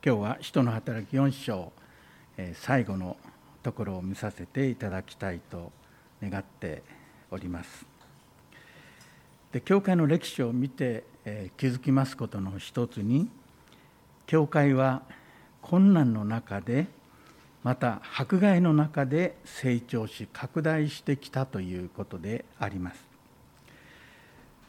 今日は「使徒の働き4章」最後のところを見させていただきたいと願っております。で教会の歴史を見て、え気づきますことの一つに教会は困難の中でまた迫害の中で成長し拡大してきたということであります。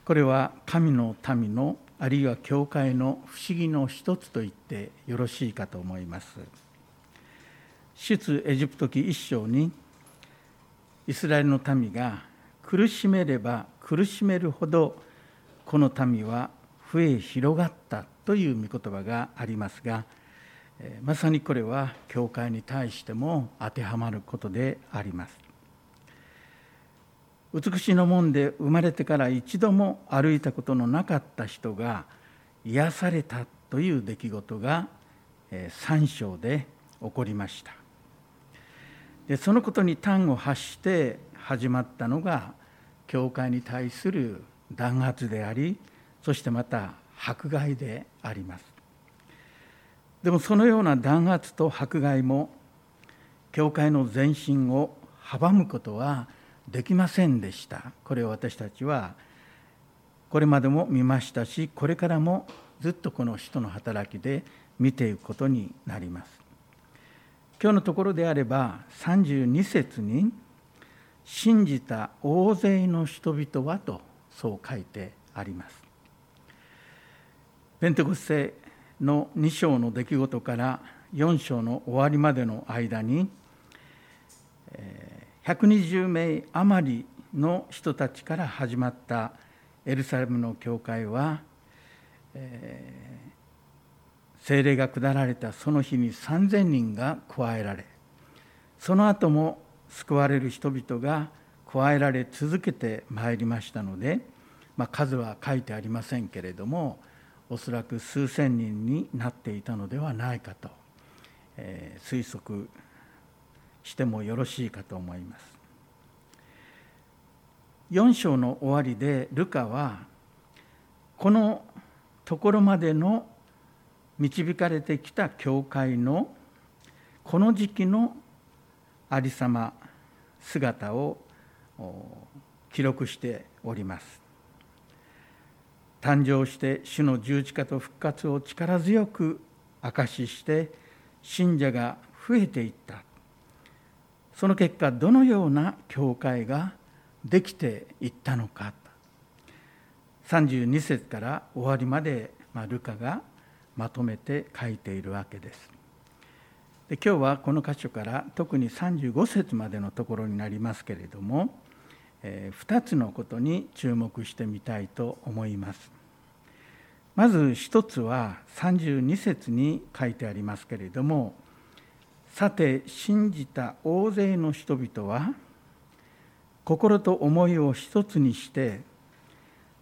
これは神の民のあるいは教会の不思議の一つと言ってよろしいかと思います。出エジプト記一章にイスラエルの民が苦しめれば苦しめるほどこの民は増え広がったという御言葉がありますがまさにこれは教会に対しても当てはまることであります。美しの門で生まれてから一度も歩いたことのなかった人が癒されたという出来事が3章で起こりました。でそのことに端を発して始まったのが教会に対する弾圧でありそしてまた迫害であります。でもそのような弾圧と迫害も教会の前進を阻むことはできませんでした。これを私たちはこれまでも見ましたしこれからもずっとこの人の働きで見ていくことになります。今日のところであれば32節に「信じた大勢の人々は」とそう書いてあります。ペンテコステの2章の出来事から4章の終わりまでの間に、えー120名余りの人たちから始まったエルサレムの教会は、えー、精霊が下られたその日に3,000人が加えられその後も救われる人々が加えられ続けてまいりましたので、まあ、数は書いてありませんけれどもおそらく数千人になっていたのではないかと、えー、推測してもよろしいかと思います。4章の終わりでルカはこのところまでの導かれてきた教会のこの時期のありさま姿を記録しております誕生して主の十字架と復活を力強く証しして信者が増えていったその結果どのような教会ができていったのか32節から終わりまで、ま、ルカがまとめて書いているわけです。で今日はこの箇所から特に35節までのところになりますけれども、えー、2つのことに注目してみたいと思います。まず一つは32節に書いてありますけれどもさて信じた大勢の人々は心と思いを一つにして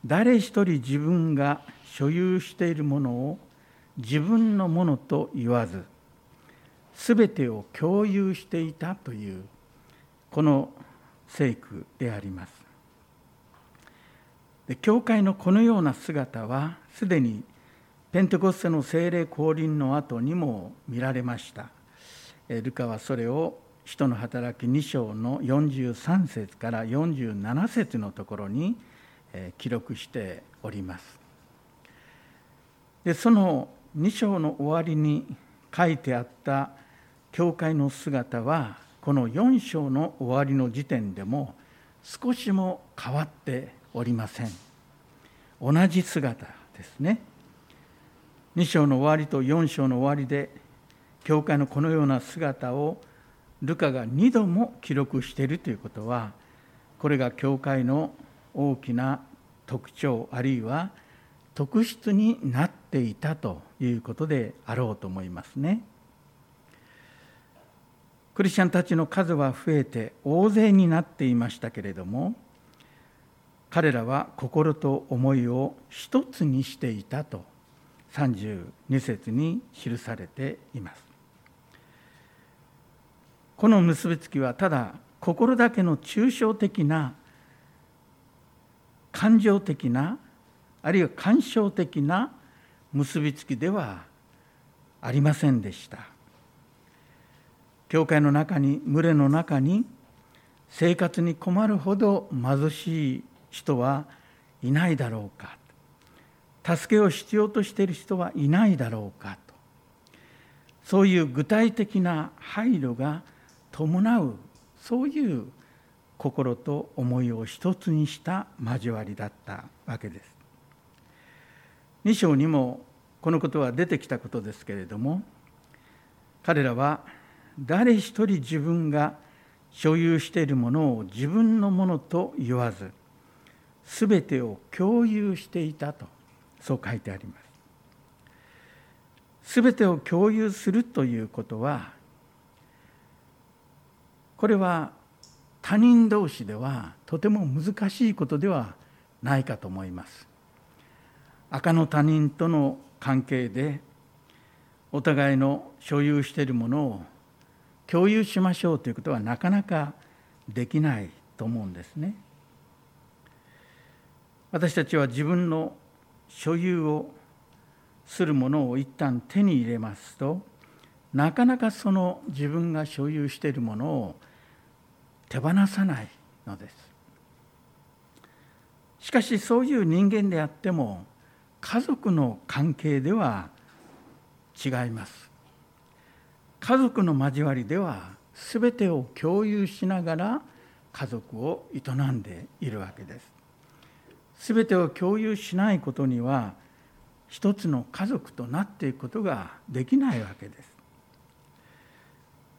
誰一人自分が所有しているものを自分のものと言わず全てを共有していたというこの聖句であります。で教会のこのような姿はすでにペンテコステの精霊降臨の後にも見られました。ルカはそれを使徒の働き2章の43節から47節のところに記録しております。でその2章の終わりに書いてあった教会の姿はこの4章の終わりの時点でも少しも変わっておりません。同じ姿ですね。2章の終わりと4章の終わりで教会のこのような姿をルカが2度も記録しているということはこれが教会の大きな特徴あるいは特質になっていたということであろうと思いますね。クリスチャンたちの数は増えて大勢になっていましたけれども彼らは心と思いを一つにしていたと32節に記されています。この結びつきはただ心だけの抽象的な感情的なあるいは感傷的な結びつきではありませんでした。教会の中に群れの中に生活に困るほど貧しい人はいないだろうか。助けを必要としている人はいないだろうかと。そういう具体的な配慮が伴うそういう心と思いを一つにした交わりだったわけです。2章にもこのことは出てきたことですけれども彼らは誰一人自分が所有しているものを自分のものと言わず全てを共有していたとそう書いてあります。全てを共有するということはこれは他人同士ではとても難しいことではないかと思います。赤の他人との関係でお互いの所有しているものを共有しましょうということはなかなかできないと思うんですね。私たちは自分の所有をするものを一旦手に入れますとなかなかその自分が所有しているものを手放さないのです。しかしそういう人間であっても家族の関係では違います。家族の交わりでは全てを共有しながら家族を営んでいるわけです。全てを共有しないことには一つの家族となっていくことができないわけです。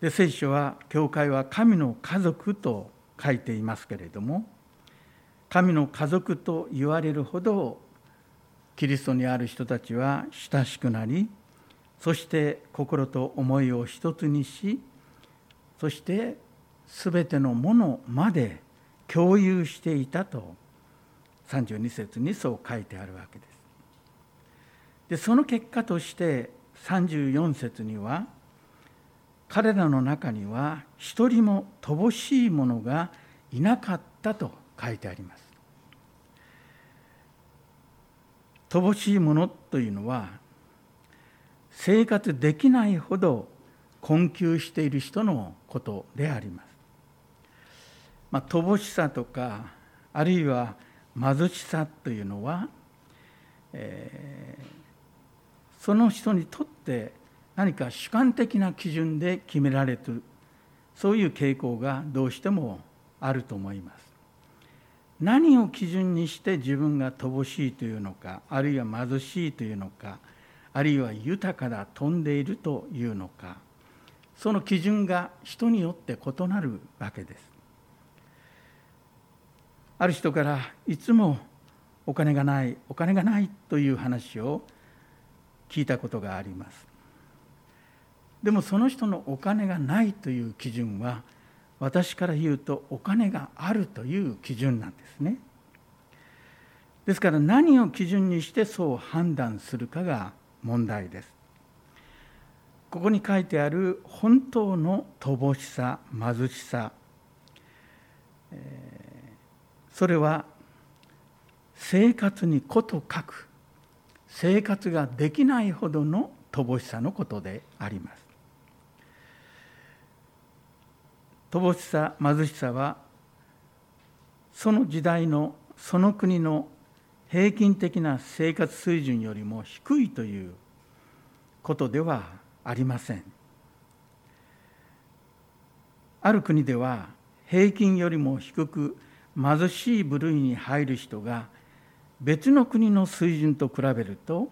で聖書は教会は神の家族と書いていますけれども神の家族と言われるほどキリストにある人たちは親しくなりそして心と思いを一つにしそして全てのものまで共有していたと32節にそう書いてあるわけです。でその結果として34節には彼らの中には一人も乏しい者がいなかったと書いてあります。乏しいものというのは生活できないほど困窮している人のことであります。まあ、乏しさとかあるいは貧しさというのは、えー、その人にとって何か主観的な基準で決められるそういう傾向がどうしてもあると思います。何を基準にして自分が乏しいというのかあるいは貧しいというのかあるいは豊かだ飛んでいるというのかその基準が人によって異なるわけです。ある人からいつもお金がないお金がないという話を聞いたことがあります。でもその人のお金がないという基準は私から言うとお金があるという基準なんですね。ですから何を基準にしてそう判断するかが問題です。ここに書いてある本当の乏しさ貧しさ、それは生活にこと書く生活ができないほどの乏しさのことであります。乏しさ貧しさはその時代のその国の平均的な生活水準よりも低いということではありません。ある国では平均よりも低く貧しい部類に入る人が別の国の水準と比べると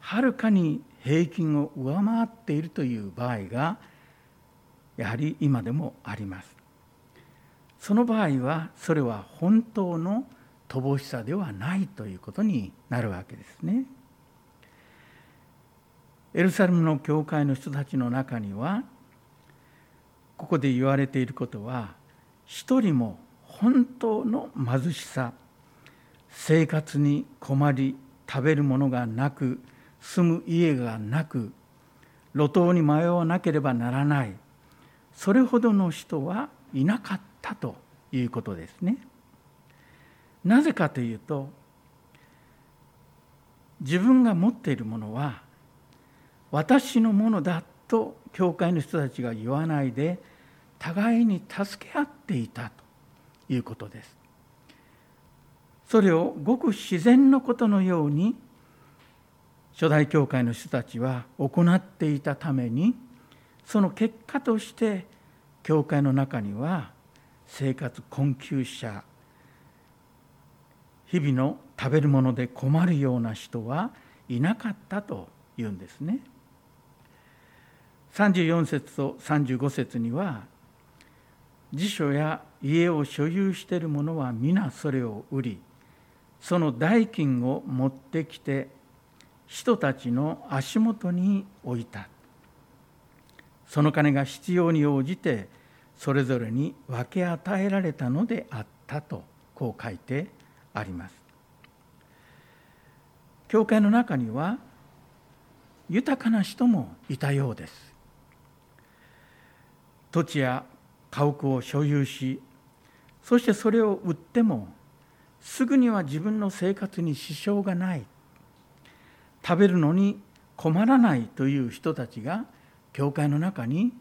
はるかに平均を上回っているという場合がやはり今でもあります。その場合はそれは本当の乏しさではないということになるわけですね。エルサレムの教会の人たちの中にはここで言われていることは一人も本当の貧しさ生活に困り食べるものがなく住む家がなく路頭に迷わなければならないそれほどの人はいなかったということですね。なぜかというと自分が持っているものは私のものだと教会の人たちが言わないで互いに助け合っていたということですそれをごく自然のことのように初代教会の人たちは行っていたためにその結果として教会の中には生活困窮者日々の食べるもので困るような人はいなかったというんですね。34節と35節には辞書や家を所有している者は皆それを売りその代金を持ってきて人たちの足元に置いたその金が必要に応じてそれぞれに分け与えられたのであったとこう書いてあります。教会の中には豊かな人もいたようです。土地や家屋を所有しそしてそれを売ってもすぐには自分の生活に支障がない。食べるのに困らないという人たちが教会の中に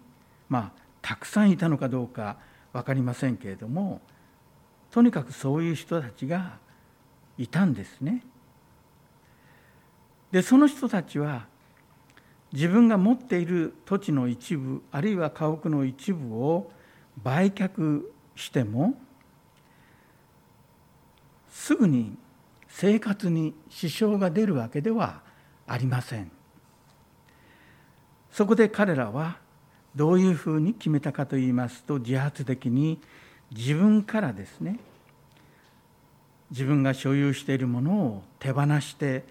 まあたくさんいたのかどうか分かりませんけれどもとにかくそういう人たちがいたんですね。でその人たちは自分が持っている土地の一部あるいは家屋の一部を売却してもすぐに生活に支障が出るわけではありません。そこで彼らはどういうふうに決めたかといいますと自発的に自分からですね自分が所有しているものを手放して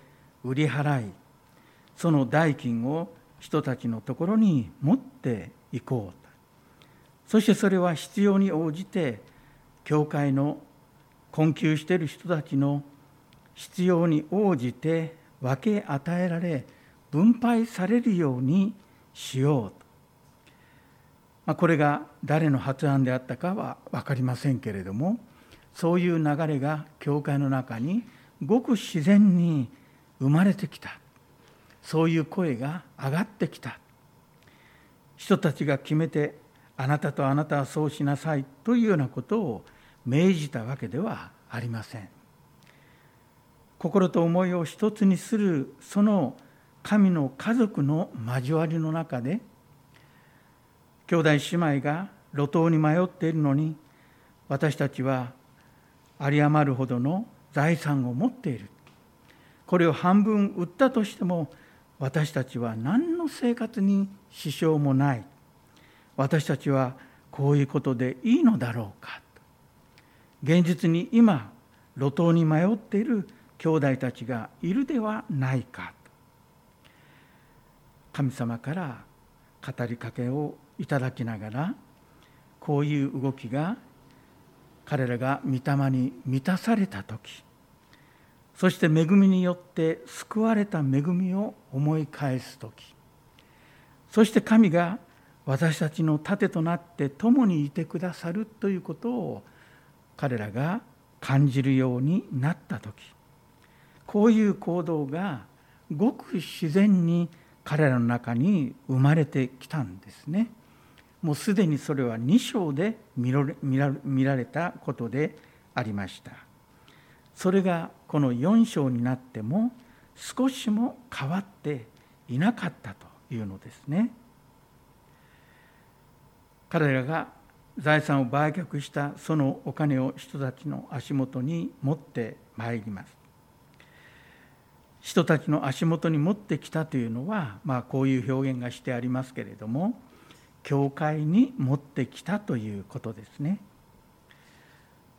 売り払いその代金を人たちのところに持っていこうと。そしてそれは必要に応じて教会の困窮している人たちの必要に応じて分け与えられ分配されるようにしよう、まあ、これが誰の発案であったかは分かりませんけれどもそういう流れが教会の中にごく自然に生まれてきた。そういう声が上がってきた。人たちが決めてあなたとあなたはそうしなさいというようなことを命じたわけではありません。心と思いを一つにするその神の家族の交わりの中で兄弟姉妹が路頭に迷っているのに私たちは有り余るほどの財産を持っている。これを半分売ったとしても私たちは何の生活に支障もない。私たちはこういうことでいいのだろうか。現実に今路頭に迷っている兄弟たちがいるではないか。神様から語りかけをいただきながらこういう動きが彼らが御霊に満たされた時そして恵みによって救われた恵みを思い返す時そして神が私たちの盾となって共にいてくださるということを彼らが感じるようになった時こういう行動がごく自然に彼らの中に生まれてきたんですね。もうすでにそれは2章で見られたことでありました。それがこの4章になっても少しも変わっていなかったというのですね。彼らが財産を売却したそのお金を人たちの足元に持ってまいります。人たちの足元に持ってきたというのは、まあ、こういう表現がしてありますけれども教会に持ってきたということですね。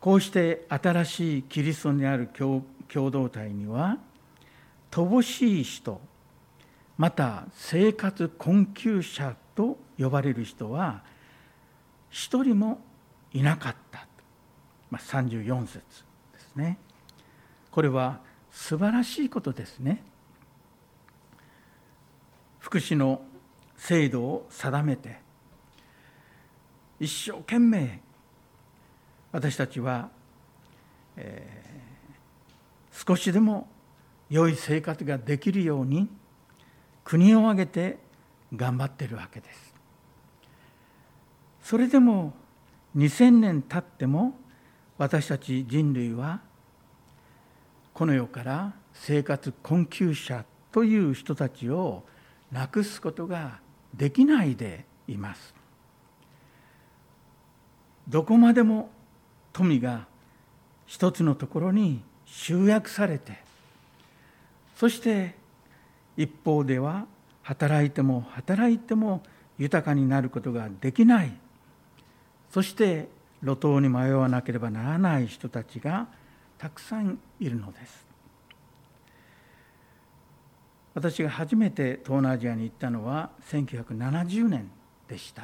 こうして新しいキリストにある共同体には乏しい人また生活困窮者と呼ばれる人は一人もいなかった、まあ、34節ですねこれは素晴らしいことですね。福祉の制度を定めて一生懸命私たちは、えー、少しでも良い生活ができるように国を挙げて頑張っているわけです。それでも2000年経っても私たち人類はこの世から生活困窮者という人たちをなくすことができないでいます。どこまでも富が一つのところに集約されてそして一方では働いても働いても豊かになることができない。そして路頭に迷わなければならない人たちがたくさんいるのです。私が初めて東南アジアに行ったのは1970年でした。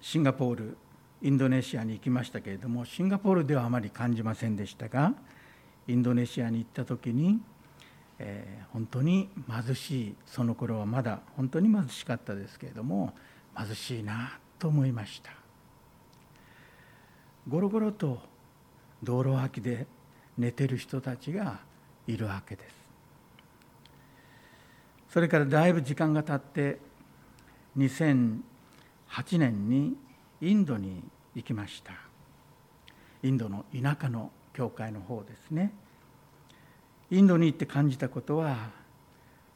シンガポールインドネシアに行きましたけれどもシンガポールではあまり感じませんでしたがインドネシアに行った時に、えー、本当に貧しいその頃はまだ本当に貧しかったですけれども貧しいなと思いました。ゴロゴロと道路脇で寝てる人たちがいるわけです。それからだいぶ時間が経って2008年にインドに行きました。インドの田舎の教会の方ですね。インドに行って感じたことは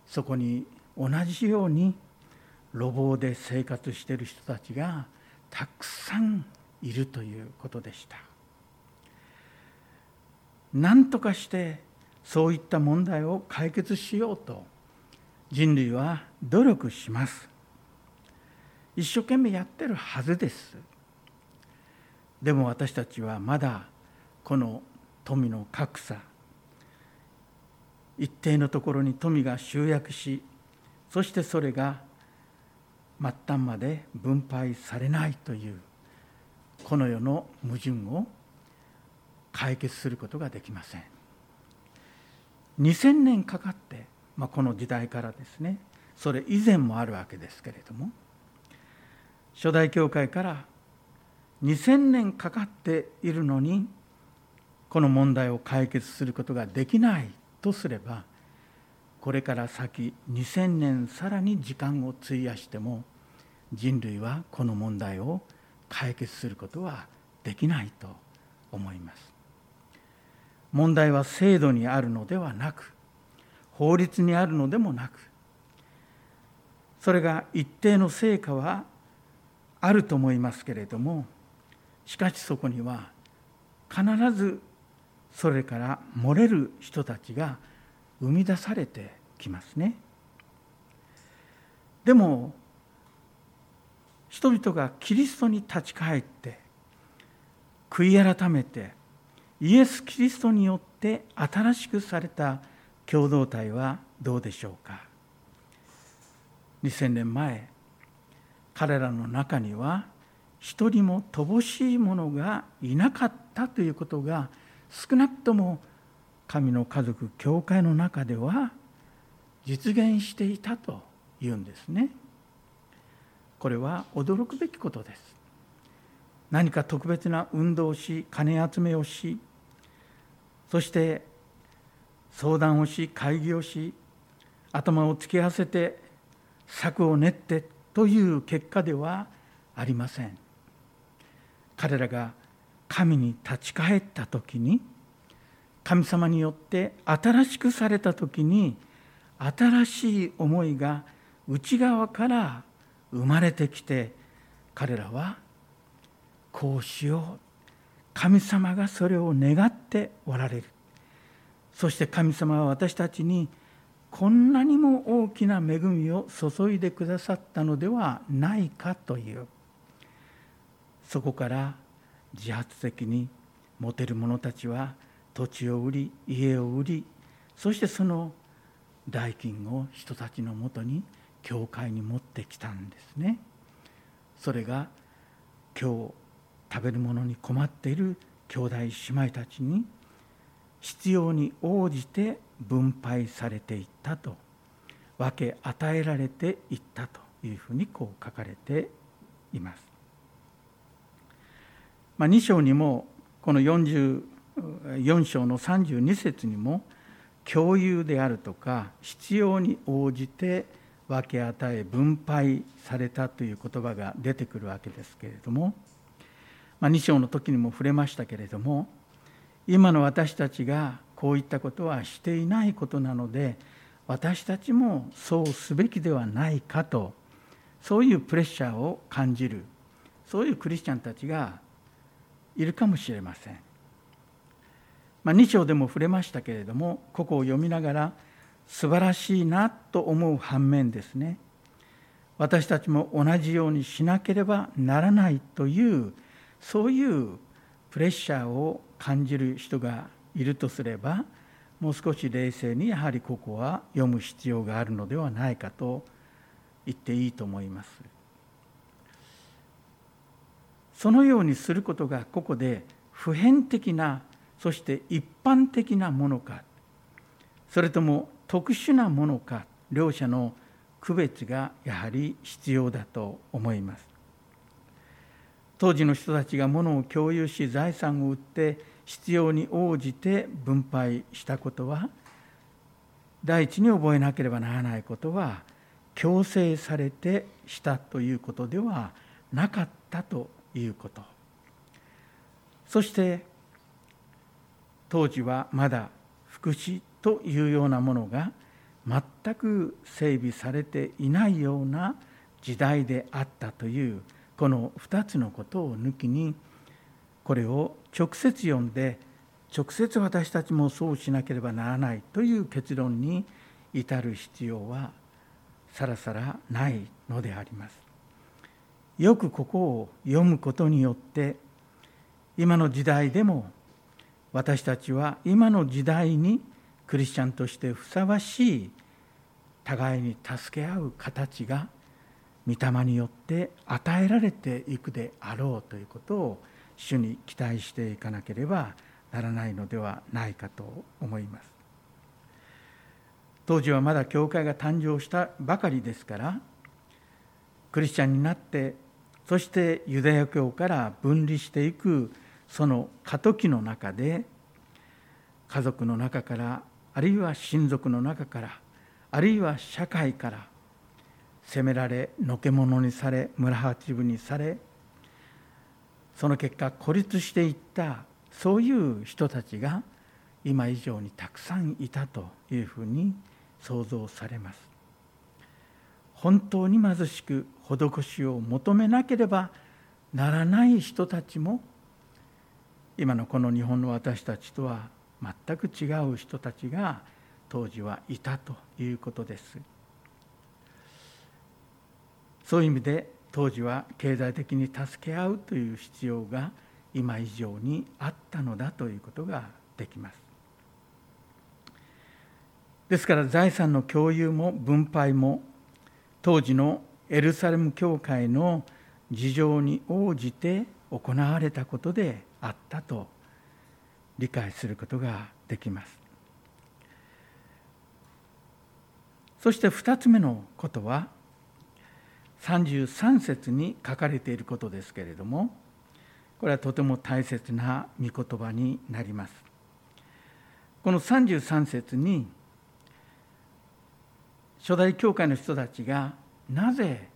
そこに同じように路傍で生活している人たちがたくさんいるということでした。何とかしてそういった問題を解決しようと人類は努力します。一生懸命やってるはずです。でも私たちはまだこの富の格差一定のところに富が集約しそしてそれが末端まで分配されないというこの世の矛盾を解決することができません。2000年かかって、まあ、この時代からですねそれ以前もあるわけですけれども初代教会から2000年かかっているのにこの問題を解決することができないとすればこれから先2000年さらに時間を費やしても人類はこの問題を解決することはできないと思います問題は制度にあるのではなく法律にあるのでもなくそれが一定の成果はあると思いますけれどもしかしそこには必ずそれから漏れる人たちが生み出されてきますね。でも人々がキリストに立ち返って悔い改めてイエス・キリストによって新しくされた共同体はどうでしょうか2000年前彼らの中には一人も乏しい者がいなかったということが少なくとも神の家族教会の中では実現していたというんですね。これは驚くべきことです。何か特別な運動をし金集めをしそして相談をし会議をし頭を突き合わせて策を練ってという結果ではありません彼らが神に立ち返った時に神様によって新しくされた時に新しい思いが内側から生まれてきて彼らはこうしよう。神様がそれを願っておられる。そして神様は私たちにこんなにも大きな恵みを注いでくださったのではないかという。そこから自発的に持てる者たちは土地を売り家を売りそしてその代金を人たちのもとに教会に持ってきたんですね。それが今日食べるものに困っている兄弟姉妹たちに必要に応じて分配されていったと分け与えられていったというふうにこう書かれています。まあ、2章にもこの44章の32節にも共有であるとか必要に応じて分け与え分配されたという言葉が出てくるわけですけれども、まあ、2章の時にも触れましたけれども今の私たちがこういったことはしていないことなので私たちもそうすべきではないかとそういうプレッシャーを感じるそういうクリスチャンたちがいるかもしれません。まあ、2章でも触れましたけれどもここを読みながら素晴らしいなと思う反面ですね私たちも同じようにしなければならないというそういうプレッシャーを感じる人がいるとすればもう少し冷静にやはりここは読む必要があるのではないかと言っていいと思います。そのようにすることがここで普遍的なそして一般的なものかそれとも特殊なものか両者の区別がやはり必要だと思います。当時の人たちが物を共有し財産を売って必要に応じて分配したことは第一に覚えなければならないことは強制されてしたということではなかったということ。そして当時はまだ福祉というようなものが全く整備されていないような時代であったというこの2つのことを抜きにこれを直接読んで直接私たちもそうしなければならないという結論に至る必要はさらさらないのであります。よくここを読むことによって今の時代でも私たちは今の時代にクリスチャンとしてふさわしい互いに助け合う形が御霊によって与えられていくであろうということを主に期待していかなければならないのではないかと思います。当時はまだ教会が誕生したばかりですからクリスチャンになってそしてユダヤ教から分離していくその過渡期の中で家族の中からあるいは親族の中からあるいは社会から責められのけ者にされ村八分にされその結果孤立していったそういう人たちが今以上にたくさんいたというふうに想像されます。本当に貧しく施しを求めなければならない人たちも今のこの日本の私たちとは全く違う人たちが当時はいたということです。そういう意味で当時は経済的に助け合うという必要が今以上にあったのだということができます。ですから財産の共有も分配も当時のエルサレム教会の事情に応じて行われたことであったと理解することができます。そして2つ目のことは33節に書かれていることですけれどもこれはとても大切な御言葉になります。この33節に初代教会の人たちがなぜ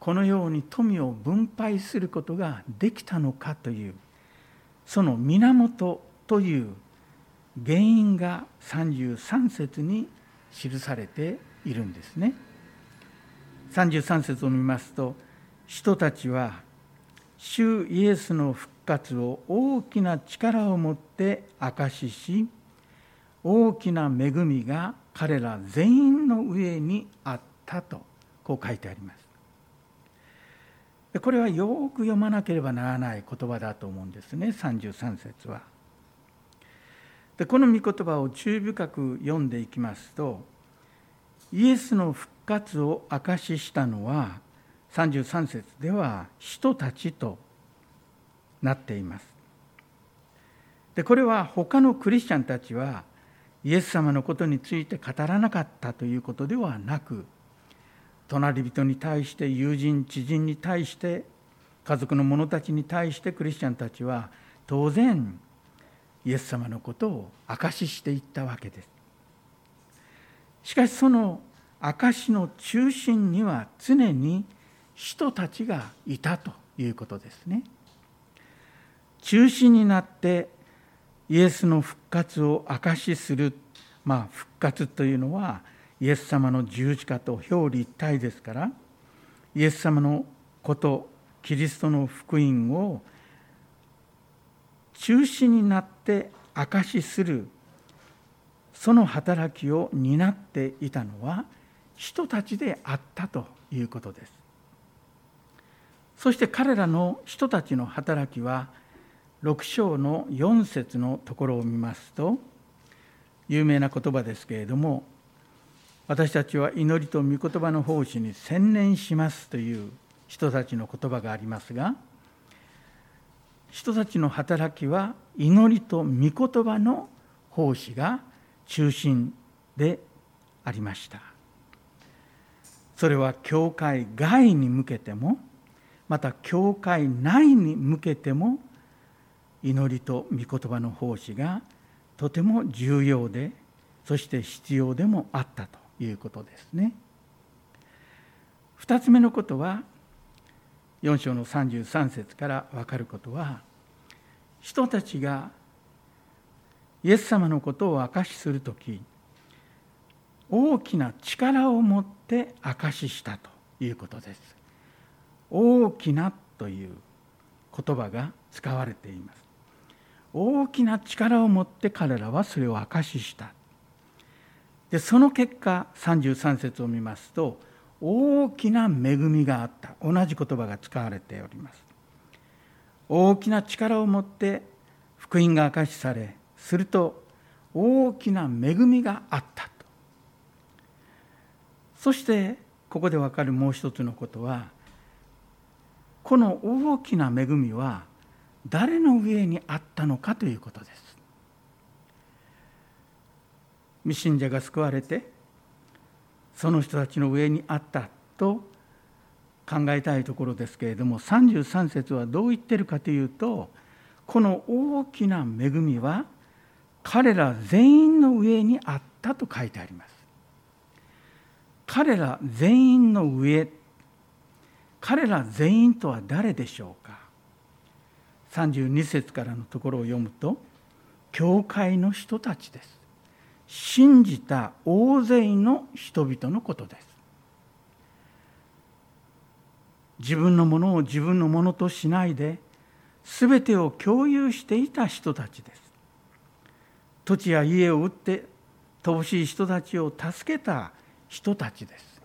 このように富を分配することができたのかというその源という原因が33節に記されているんですね。33節を見ますと人たちは主イエスの復活を大きな力を持って証しし大きな恵みが彼ら全員の上にあったとこう書いてあります。これはよく読まなければならない言葉だと思うんですね33節は。でこの御言葉を注意深く読んでいきますとイエスの復活を証ししたのは33節では人たちとなっています。でこれは他のクリスチャンたちはイエス様のことについて語らなかったということではなく隣人に対して友人知人に対して家族の者たちに対してクリスチャンたちは当然イエス様のことを証ししていったわけです。しかしその証の中心には常に人たちがいたということですね。中心になってイエスの復活を証しする、まあ、復活というのはイエス様の十字架と表裏一体ですからイエス様のことキリストの福音を中心になって証しするその働きを担っていたのは人たちであったということです。そして彼らの人たちの働きは6章の4節のところを見ますと有名な言葉ですけれども私たちは祈りと御言葉の奉仕に専念しますという人たちの言葉がありますが人たちの働きは祈りと御言葉の奉仕が中心でありましたそれは教会外に向けてもまた教会内に向けても祈りと御言葉の奉仕がとても重要でそして必要でもあったということですね。2つ目のことは4章の33節から分かることは人たちがイエス様のことを証しする時大きな力を持って証ししたということです。大きなという言葉が使われています。大きな力を持って彼らはそれを証しした。でその結果33節を見ますと大きな恵みがあった。同じ言葉が使われております。大きな力を持って福音が明かしされすると大きな恵みがあったと。そしてここで分かるもう一つのことはこの大きな恵みは誰の上にあったのかということです。未信者が救われてその人たちの上にあったと考えたいところですけれども33節はどう言ってるかというとこの大きな恵みは彼ら全員の上にあったと書いてあります。彼ら全員の上彼ら全員とは誰でしょうか32節からのところを読むと教会の人たちです信じた大勢の人々のことです。自分のものを自分のものとしないで全てを共有していた人たちです。土地や家を売って乏しい人たちを助けた人たちです。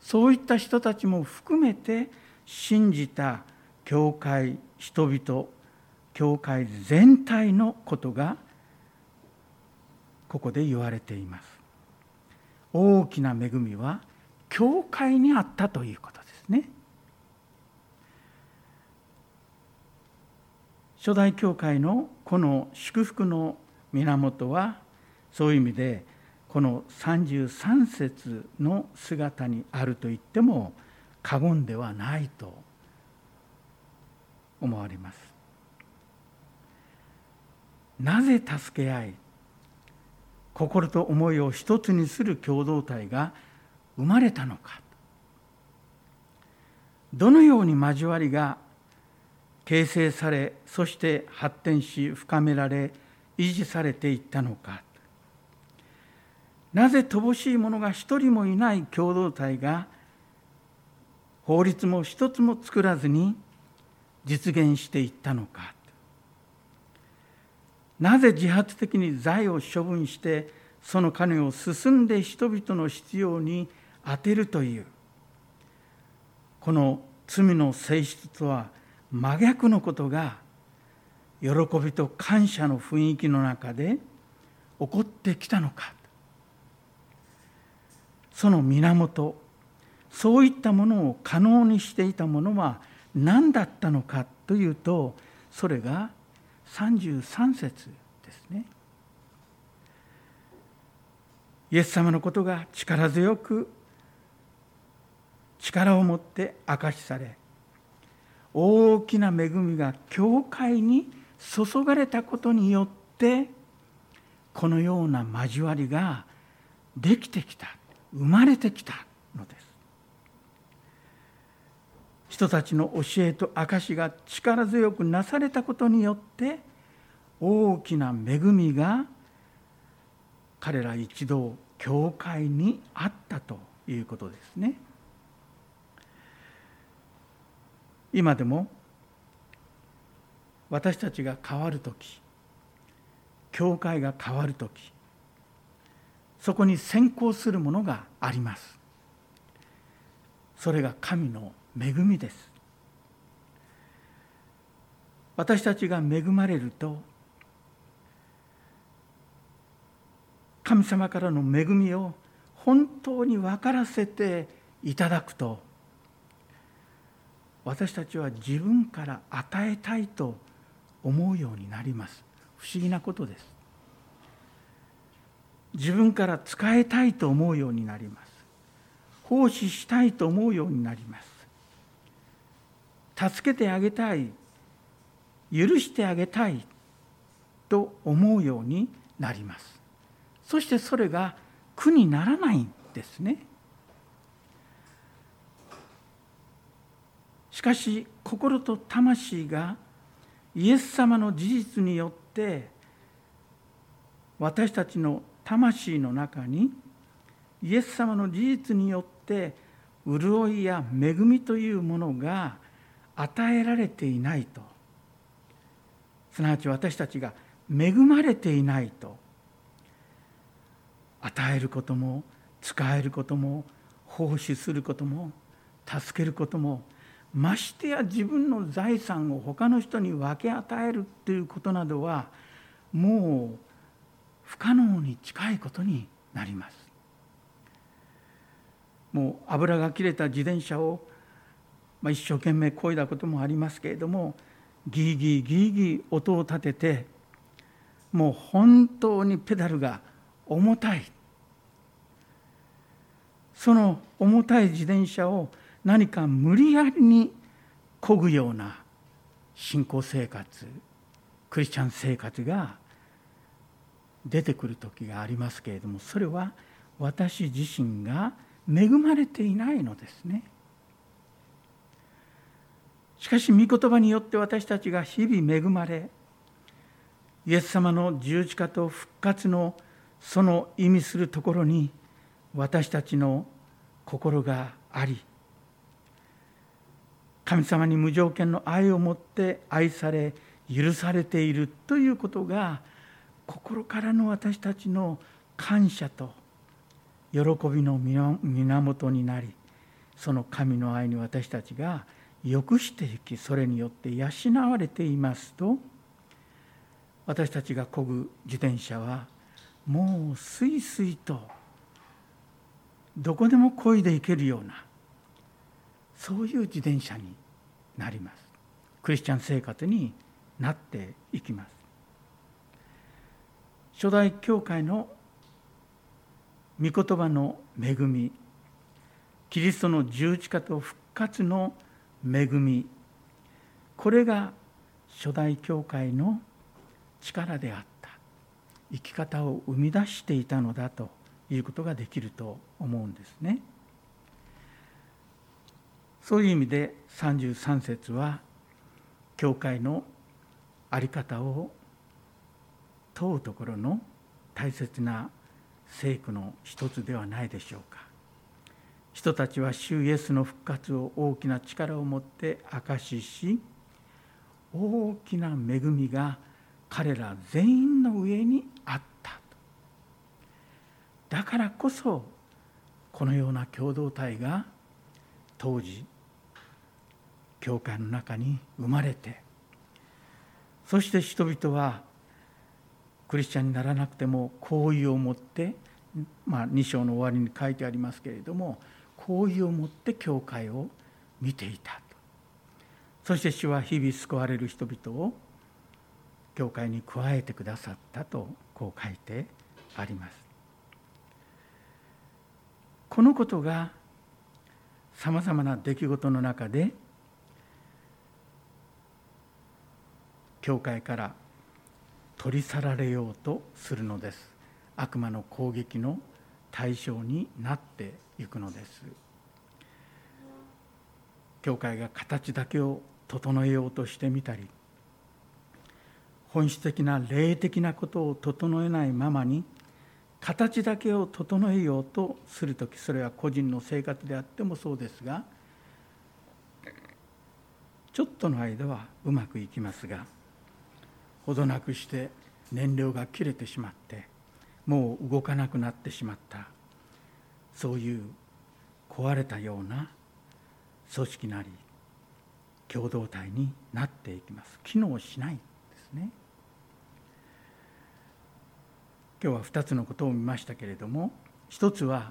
そういった人たちも含めて信じた教会人々教会全体のことがここで言われています。大きな恵みは教会にあったということですね。初代教会のこの祝福の源はそういう意味でこの33節の姿にあると言っても過言ではないと思われます。なぜ助け合い心と思いを一つにする共同体が生まれたのか。どのように交わりが形成されそして発展し深められ維持されていったのか。なぜ乏しい者が一人もいない共同体が法律も一つも作らずに実現していったのか。なぜ自発的に財を処分してその金を進んで人々の必要に充てるという。この罪の性質とは真逆のことが喜びと感謝の雰囲気の中で起こってきたのか。その源そういったものを可能にしていたものは何だったのかというとそれが33節ですね。イエス様のことが力強く力を持って明かしされ大きな恵みが教会に注がれたことによってこのような交わりができてきた生まれてきたのです人たちの教えと証しが力強くなされたことによって大きな恵みが彼ら一同教会にあったということですね。今でも私たちが変わる時教会が変わる時そこに先行するものがありますそれが神の恵みです。私たちが恵まれると神様からの恵みを本当に分からせていただくと私たちは自分から与えたいと思うようになります。不思議なことです。自分から使いたいと思うようになります。奉仕したいと思うようになります。助けてあげたい。許してあげたい。と思うようになります。そしてそれが苦にならないんですね。しかし心と魂がイエス様の事実によって私たちの魂の中にイエス様の事実によって潤いや恵みというものが与えられていないと。すなわち私たちが恵まれていないと。与えることも使えることも奉仕することも助けることもましてや自分の財産を他の人に分け与えるっていうことなどはもう不可能に近いことになります。もう油が切れた自転車を、まあ、一生懸命漕いだこともありますけれどもギーギーギーギー音を立ててもう本当にペダルが重たいその重たい自転車を何か無理やりにこぐような信仰生活クリスチャン生活が出てくる時がありますけれどもそれは私自身が恵まれていないのですね。しかし御言葉によって私たちが日々恵まれイエス様の十字架と復活のその意味するところに私たちの心があり神様に無条件の愛を持って愛され許されているということが心からの私たちの感謝と喜びの源になりその神の愛に私たちが良くしていきそれによって養われていますと私たちが漕ぐ自転車はもうすいすいとどこでも漕いでいけるようなそういう自転車になります。クリスチャン生活になっていきます。初代教会の御言葉の恵みキリストの十字架と復活の恵みこれが初代教会の力であった生き方を生み出していたのだということができると思うんですね。そういう意味で33節は教会の在り方を問うところの大切な聖句の一つではないでしょうか。人たちは主イエスの復活を大きな力を持って証しし大きな恵みが彼ら全員の上にあっただからこそこのような共同体が当時教会の中に生まれてそして人々はクリスチャンにならなくても好意を持って、まあ、2章の終わりに書いてありますけれども好意を持って教会を見ていたと。そして主は日々救われる人々を教会に加えてくださったとこう書いてあります。このことがさまざまな出来事の中で教会から取り去られようとするのです。悪魔の攻撃の対象になっていくのです。教会が形だけを整えようとしてみたり本質的な霊的なことを整えないままに形だけを整えようとする時それは個人の生活であってもそうですがちょっとの間はうまくいきますがほどなくして燃料が切れてしまってもう動かなくなってしまった。そういう壊れたような組織なり共同体になっていきます。機能しないですね。今日は2つのことを見ましたけれども一つは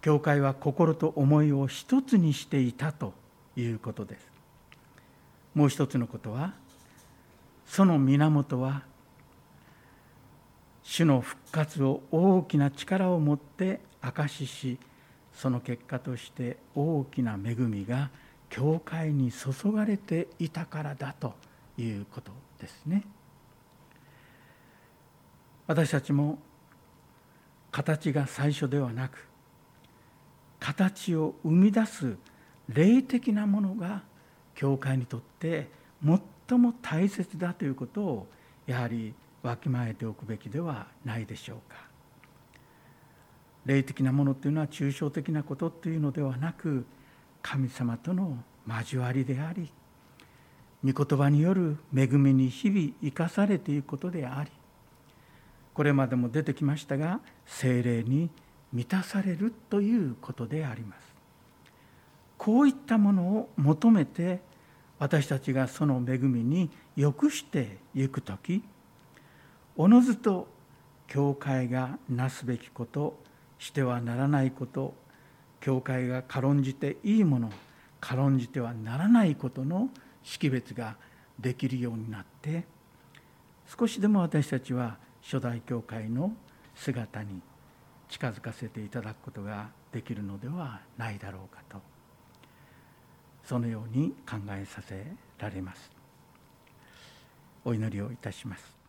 教会は心と思いを一つにしていたということです。もう一つのことはその源は主の復活を大きな力を持って証ししその結果として大きな恵みが教会に注がれていたからだということですね。私たちも形が最初ではなく形を生み出す霊的なものが教会にとって最も大切だということをやはりわきまえておくべきではないでしょうか。霊的なものというのは抽象的なことというのではなく神様との交わりであり御言葉による恵みに日々生かされていくことでありこれまでも出てきましたが精霊に満たされるということであります。こういったものを求めて私たちがその恵みに良くしていく時おのずと教会がなすべきことしてはならないこと教会が軽んじていいもの軽んじてはならないことの識別ができるようになって少しでも私たちは初代教会の姿に近づかせていただくことができるのではないだろうかとそのように考えさせられます。お祈りをいたします。